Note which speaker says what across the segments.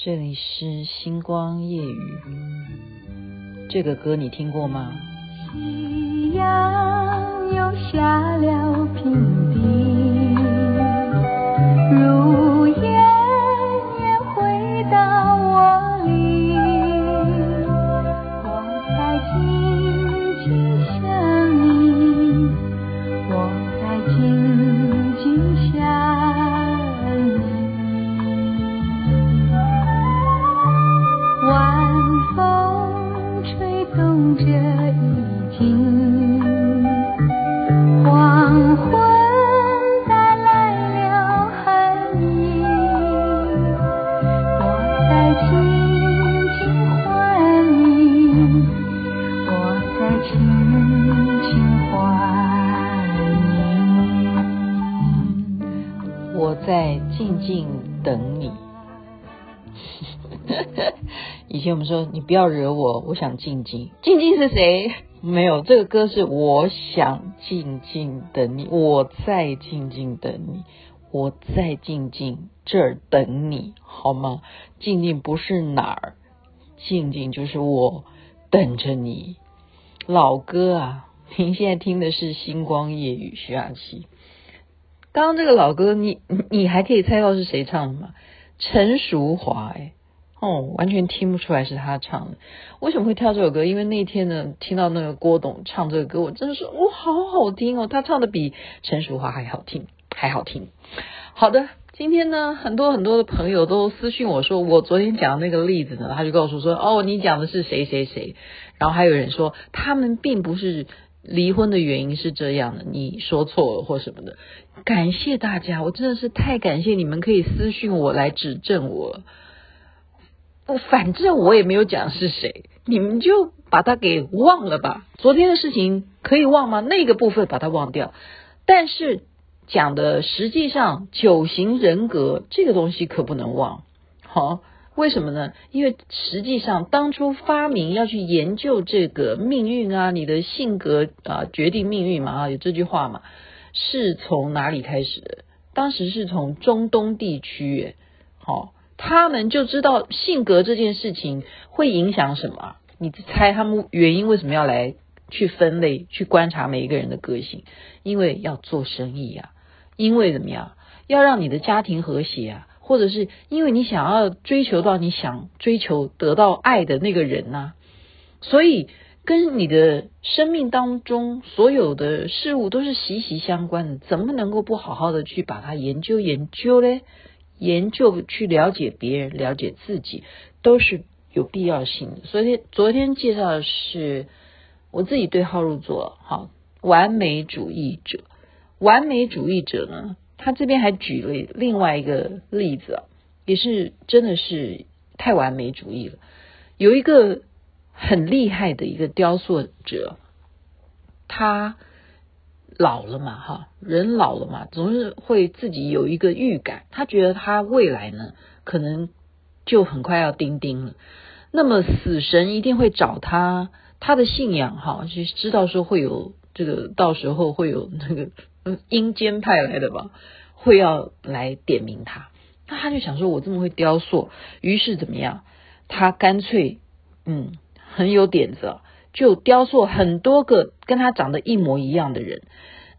Speaker 1: 这里是星光夜雨，这个歌你听过吗？
Speaker 2: 夕阳又下了平地，吹
Speaker 1: 以前我们说你不要惹我，我想静静。静静是谁？没有，这个歌是我想静静等你，我在静静等你，我在静静这儿等你，好吗？静静不是哪儿，静静就是我等着你。老歌啊，您现在听的是《星光夜雨》徐雅琪。刚刚这个老歌，你你还可以猜到是谁唱的吗？陈淑樺，哎。哦，完全听不出来是他唱的。为什么会跳这首歌？因为那天呢，听到那个郭董唱这个歌，我真的是哇，好好听哦！他唱的比陈淑桦还好听，还好听。好的，今天呢，很多很多的朋友都私信我说，我昨天讲的那个例子呢，他就告诉我说，哦，你讲的是谁谁谁。然后还有人说，他们并不是离婚的原因是这样的，你说错了或什么的。感谢大家，我真的是太感谢你们可以私信我来指正我。反正我也没有讲是谁，你们就把它给忘了吧。昨天的事情可以忘吗？那个部分把它忘掉。但是讲的实际上九型人格这个东西可不能忘。好，为什么呢？因为实际上当初发明要去研究这个命运啊，你的性格啊决定命运嘛啊，有这句话嘛，是从哪里开始的？当时是从中东地区，好。他们就知道性格这件事情会影响什么？你猜他们原因为什么要来去分类、去观察每一个人的个性？因为要做生意啊，因为怎么样？要让你的家庭和谐啊，或者是因为你想要追求到你想追求得到爱的那个人呐。所以跟你的生命当中所有的事物都是息息相关的，怎么能够不好好的去把它研究研究嘞？研究去了解别人，了解自己，都是有必要性的。所以昨天介绍的是我自己对号入座，好，完美主义者。完美主义者呢，他这边还举了另外一个例子，也是真的是太完美主义了。有一个很厉害的一个雕塑者，他。老了嘛，哈，人老了嘛，总是会自己有一个预感，他觉得他未来呢，可能就很快要钉钉了。那么死神一定会找他，他的信仰哈，就知道说会有这个，到时候会有那个阴间派来的吧，会要来点名他。那他就想说，我这么会雕塑，于是怎么样？他干脆，嗯，很有点子。就雕塑很多个跟他长得一模一样的人，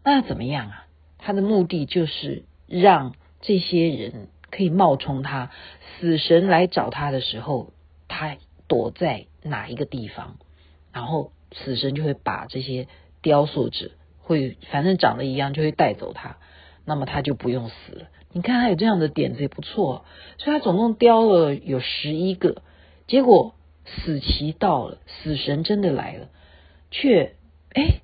Speaker 1: 那怎么样啊？他的目的就是让这些人可以冒充他，死神来找他的时候，他躲在哪一个地方，然后死神就会把这些雕塑者会反正长得一样，就会带走他，那么他就不用死了。你看他有这样的点子也不错，所以他总共雕了有十一个，结果。死期到了，死神真的来了，却哎，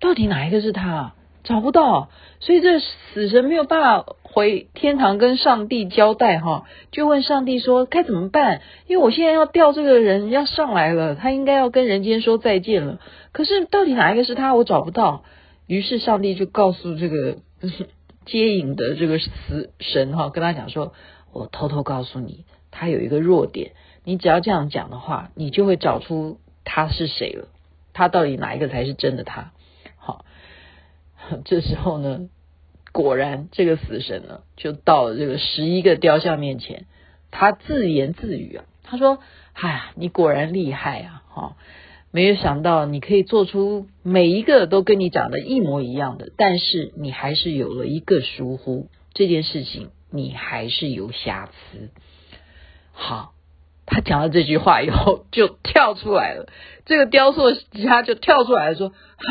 Speaker 1: 到底哪一个是他？找不到，所以这死神没有办法回天堂跟上帝交代哈，就问上帝说该怎么办？因为我现在要调这个人要上来了，他应该要跟人间说再见了。可是到底哪一个是他？我找不到。于是上帝就告诉这个 接引的这个死神哈，跟他讲说：“我偷偷告诉你，他有一个弱点。”你只要这样讲的话，你就会找出他是谁了。他到底哪一个才是真的他？好，这时候呢，果然这个死神呢，就到了这个十一个雕像面前。他自言自语啊，他说：“哎呀，你果然厉害啊！哈，没有想到你可以做出每一个都跟你长得一模一样的，但是你还是有了一个疏忽，这件事情你还是有瑕疵。”好，他讲了这句话以后就跳出来了，这个雕塑家就跳出来说：“啊，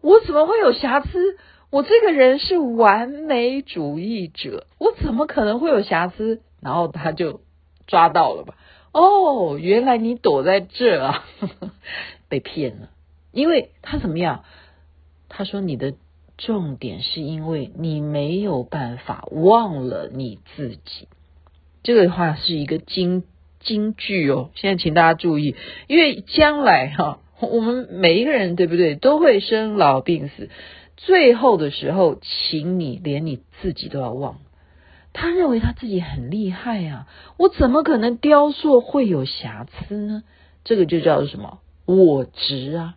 Speaker 1: 我怎么会有瑕疵？”我这个人是完美主义者，我怎么可能会有瑕疵？然后他就抓到了吧？哦，原来你躲在这啊，被骗了。因为他怎么样？他说你的重点是因为你没有办法忘了你自己。这个话是一个金金句哦。现在请大家注意，因为将来哈，我们每一个人对不对，都会生老病死。最后的时候，请你连你自己都要忘。他认为他自己很厉害啊，我怎么可能雕塑会有瑕疵呢？这个就叫做什么？我执啊！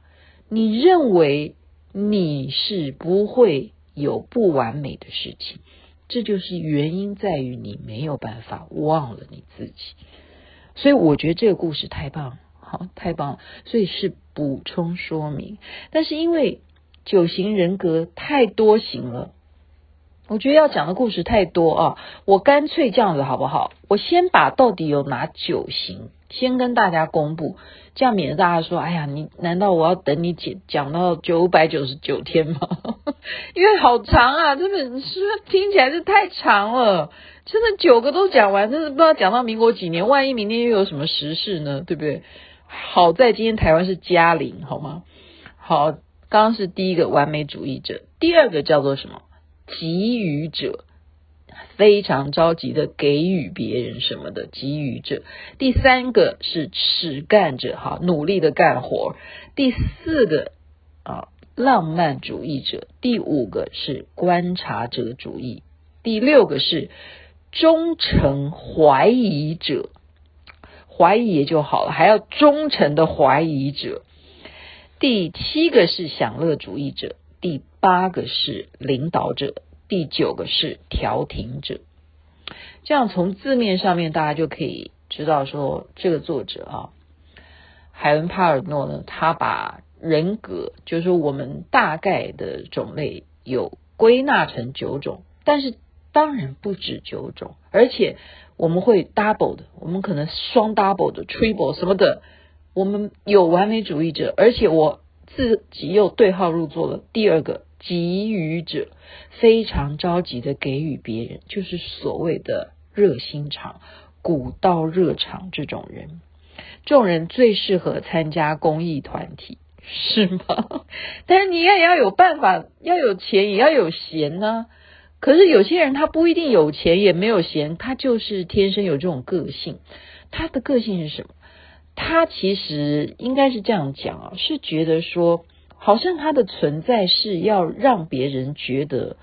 Speaker 1: 你认为你是不会有不完美的事情，这就是原因在于你没有办法忘了你自己。所以我觉得这个故事太棒，好，太棒了，所以是补充说明。但是因为九型人格太多型了，我觉得要讲的故事太多啊，我干脆这样子好不好？我先把到底有哪九型先跟大家公布，这样免得大家说，哎呀，你难道我要等你讲讲到九百九十九天吗？因为好长啊，这本书听起来是太长了，真的九个都讲完，真的不知道讲到民国几年，万一明天又有什么时事呢？对不对？好在今天台湾是嘉玲，好吗？好。刚刚是第一个完美主义者，第二个叫做什么？给予者，非常着急的给予别人什么的给予者。第三个是实干者，哈，努力的干活。第四个啊，浪漫主义者。第五个是观察者主义。第六个是忠诚怀疑者，怀疑也就好了，还要忠诚的怀疑者。第七个是享乐主义者，第八个是领导者，第九个是调停者。这样从字面上面，大家就可以知道说，这个作者啊，海伦帕尔诺呢，他把人格，就是说我们大概的种类有归纳成九种，但是当然不止九种，而且我们会 double 的，我们可能双 double 的，triple 什么的。我们有完美主义者，而且我自己又对号入座了。第二个给予者，非常着急的给予别人，就是所谓的热心肠、古道热肠这种人。这种人最适合参加公益团体，是吗？但是你也要有办法，要有钱，也要有闲呢。可是有些人他不一定有钱，也没有闲，他就是天生有这种个性。他的个性是什么？他其实应该是这样讲啊，是觉得说，好像他的存在是要让别人觉得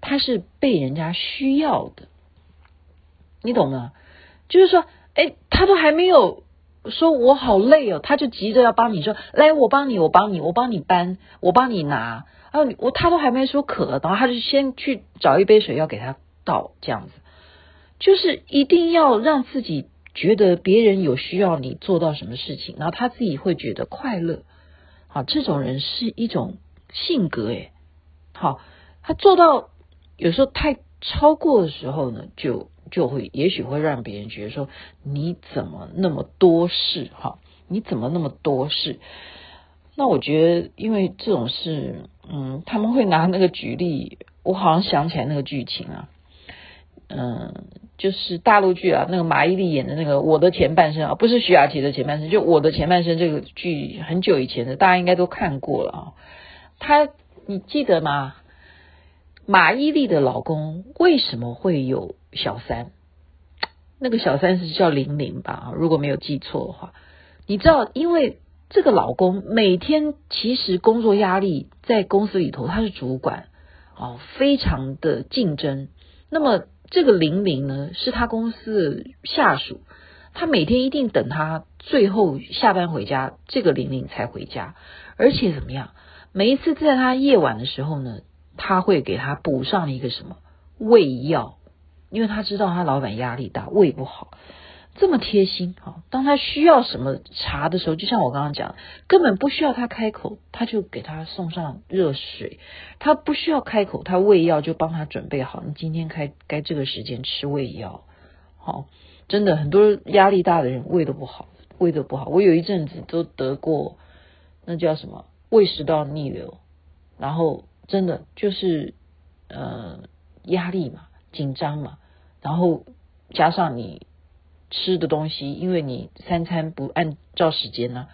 Speaker 1: 他是被人家需要的，你懂吗？就是说，哎，他都还没有说我好累哦，他就急着要帮你说，来，我帮你，我帮你，我帮你搬，我帮你拿啊，我他都还没说渴，然后他就先去找一杯水要给他倒，这样子，就是一定要让自己。觉得别人有需要你做到什么事情，然后他自己会觉得快乐，好，这种人是一种性格诶，好，他做到有时候太超过的时候呢，就就会也许会让别人觉得说，你怎么那么多事哈？你怎么那么多事？那我觉得，因为这种事，嗯，他们会拿那个举例，我好像想起来那个剧情啊。嗯，就是大陆剧啊，那个马伊琍演的那个《我的前半生》啊，不是徐雅琪的前半生，就《我的前半生》这个剧很久以前的，大家应该都看过了啊。他，你记得吗？马伊琍的老公为什么会有小三？那个小三是叫玲玲吧？如果没有记错的话，你知道，因为这个老公每天其实工作压力在公司里头，他是主管哦，非常的竞争，那么。这个玲玲呢，是他公司的下属，他每天一定等他最后下班回家，这个玲玲才回家。而且怎么样？每一次在他夜晚的时候呢，他会给他补上一个什么胃药，因为他知道他老板压力大，胃不好。这么贴心啊！当他需要什么茶的时候，就像我刚刚讲，根本不需要他开口，他就给他送上热水。他不需要开口，他胃药就帮他准备好。你今天开该这个时间吃胃药。好，真的很多压力大的人胃都不好，胃都不好。我有一阵子都得过，那叫什么胃食道逆流，然后真的就是呃压力嘛，紧张嘛，然后加上你。吃的东西，因为你三餐不按照时间呢、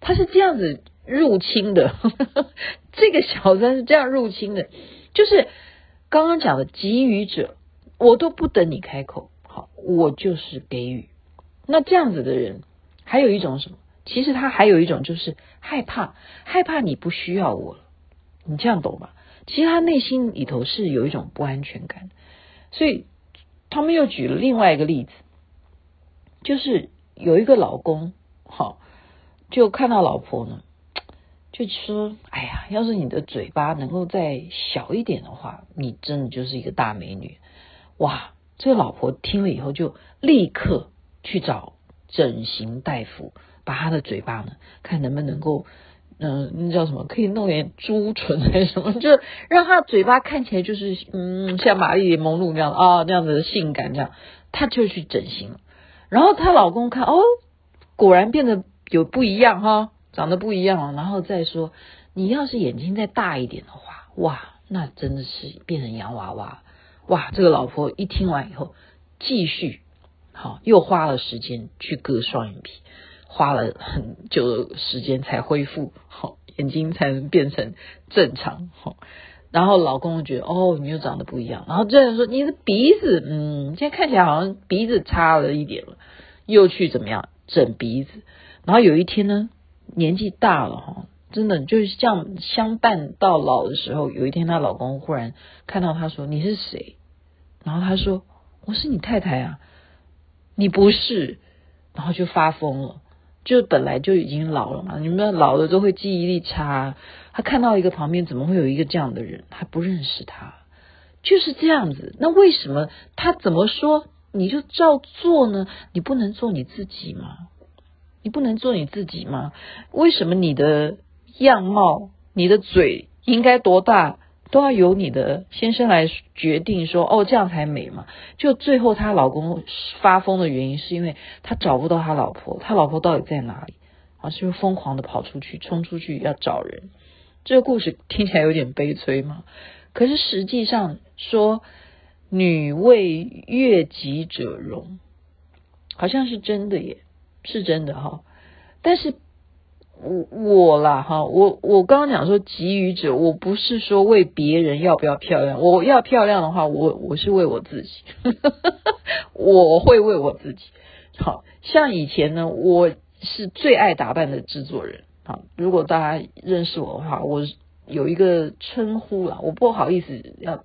Speaker 1: 他是这样子入侵的。呵 呵这个小三是这样入侵的，就是刚刚讲的给予者，我都不等你开口，好，我就是给予。那这样子的人，还有一种什么？其实他还有一种就是害怕，害怕你不需要我了。你这样懂吧？其实他内心里头是有一种不安全感，所以他们又举了另外一个例子。就是有一个老公，好，就看到老婆呢，就说：“哎呀，要是你的嘴巴能够再小一点的话，你真的就是一个大美女。”哇，这个老婆听了以后就立刻去找整形大夫，把她的嘴巴呢，看能不能够，嗯、那叫什么，可以弄点朱唇还是什么，就让她嘴巴看起来就是嗯，像玛丽莲梦露那样啊，那样子的性感这样，她就去整形了。然后她老公看哦，果然变得有不一样哈，长得不一样了。然后再说，你要是眼睛再大一点的话，哇，那真的是变成洋娃娃。哇，这个老婆一听完以后，继续好，又花了时间去割双眼皮，花了很久的时间才恢复好，眼睛才能变成正常好。然后老公觉得哦，你又长得不一样。然后这人说你的鼻子，嗯，现在看起来好像鼻子差了一点了，又去怎么样整鼻子。然后有一天呢，年纪大了哈，真的就是这样相伴到老的时候，有一天她老公忽然看到她说，你是谁？然后她说我是你太太啊，你不是，然后就发疯了。就本来就已经老了嘛，你们老了都会记忆力差。他看到一个旁边怎么会有一个这样的人，他不认识他，就是这样子。那为什么他怎么说你就照做呢？你不能做你自己吗？你不能做你自己吗？为什么你的样貌、你的嘴应该多大？都要由你的先生来决定说，哦，这样才美嘛。就最后她老公发疯的原因，是因为他找不到他老婆，他老婆到底在哪里？啊，是不是疯狂的跑出去，冲出去要找人？这个故事听起来有点悲催嘛。可是实际上说，女为悦己者容，好像是真的耶，是真的哈。但是。我我啦哈，我我刚刚讲说给予者，我不是说为别人要不要漂亮，我要漂亮的话，我我是为我自己，我会为我自己。好像以前呢，我是最爱打扮的制作人。好，如果大家认识我的话，我有一个称呼啦，我不好意思要。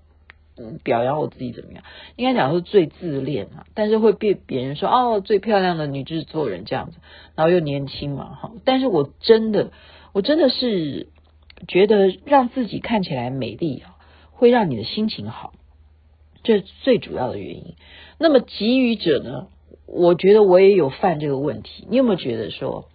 Speaker 1: 表扬我自己怎么样？应该讲是最自恋啊，但是会被别人说哦，最漂亮的女制作人这样子，然后又年轻嘛哈。但是我真的，我真的是觉得让自己看起来美丽啊，会让你的心情好，这是最主要的原因。那么给予者呢，我觉得我也有犯这个问题。你有没有觉得说，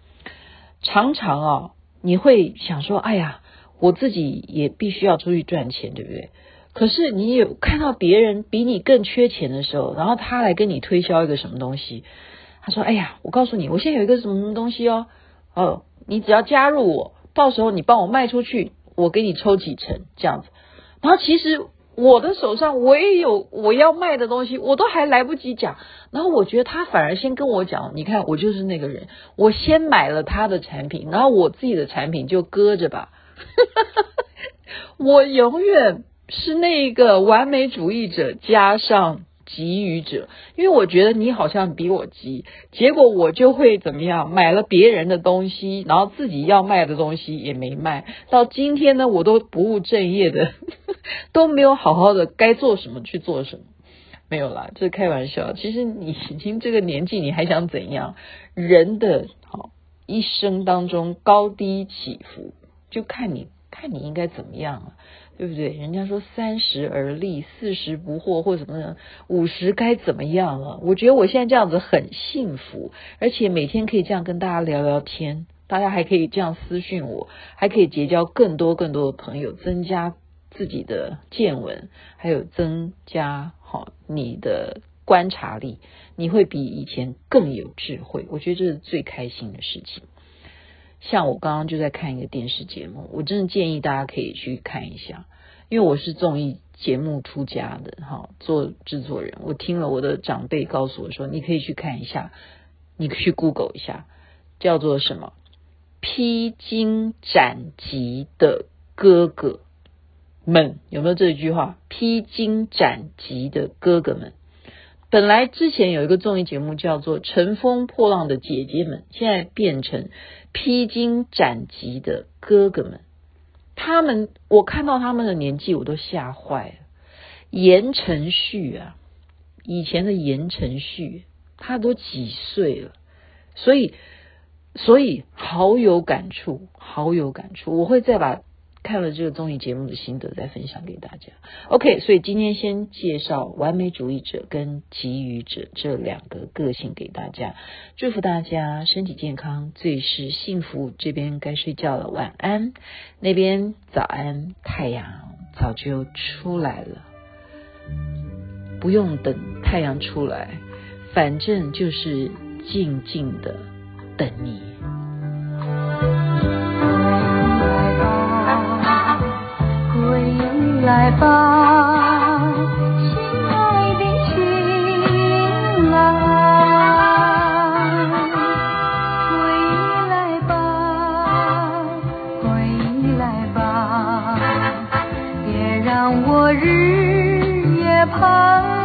Speaker 1: 常常啊，你会想说，哎呀，我自己也必须要出去赚钱，对不对？可是你有看到别人比你更缺钱的时候，然后他来跟你推销一个什么东西？他说：“哎呀，我告诉你，我现在有一个什么什么东西哦，哦，你只要加入我，到时候你帮我卖出去，我给你抽几成这样子。然后其实我的手上我也有我要卖的东西，我都还来不及讲。然后我觉得他反而先跟我讲，你看我就是那个人，我先买了他的产品，然后我自己的产品就搁着吧。我永远。”是那个完美主义者加上给予者，因为我觉得你好像比我急，结果我就会怎么样，买了别人的东西，然后自己要卖的东西也没卖。到今天呢，我都不务正业的，都没有好好的该做什么去做什么，没有啦，这是开玩笑。其实你已经这个年纪，你还想怎样？人的好一生当中高低起伏，就看你看你应该怎么样了。对不对？人家说三十而立，四十不惑，或什么的，五十该怎么样了？我觉得我现在这样子很幸福，而且每天可以这样跟大家聊聊天，大家还可以这样私讯我，还可以结交更多更多的朋友，增加自己的见闻，还有增加好你的观察力，你会比以前更有智慧。我觉得这是最开心的事情。像我刚刚就在看一个电视节目，我真的建议大家可以去看一下，因为我是综艺节目出家的哈，做制作人，我听了我的长辈告诉我说，你可以去看一下，你去 Google 一下，叫做什么“披荆斩棘的哥哥们”，有没有这句话？“披荆斩棘的哥哥们”。本来之前有一个综艺节目叫做《乘风破浪的姐姐们》，现在变成披荆斩棘的哥哥们。他们，我看到他们的年纪，我都吓坏了。言承旭啊，以前的言承旭，他都几岁了？所以，所以好有感触，好有感触。我会再把。看了这个综艺节目的心得，再分享给大家。OK，所以今天先介绍完美主义者跟给予者这两个个性给大家，祝福大家身体健康，最是幸福。这边该睡觉了，晚安。那边早安，太阳早就出来了，不用等太阳出来，反正就是静静的等你。
Speaker 2: 来吧，亲爱的情郎，归来吧，归来吧，别让我日夜盼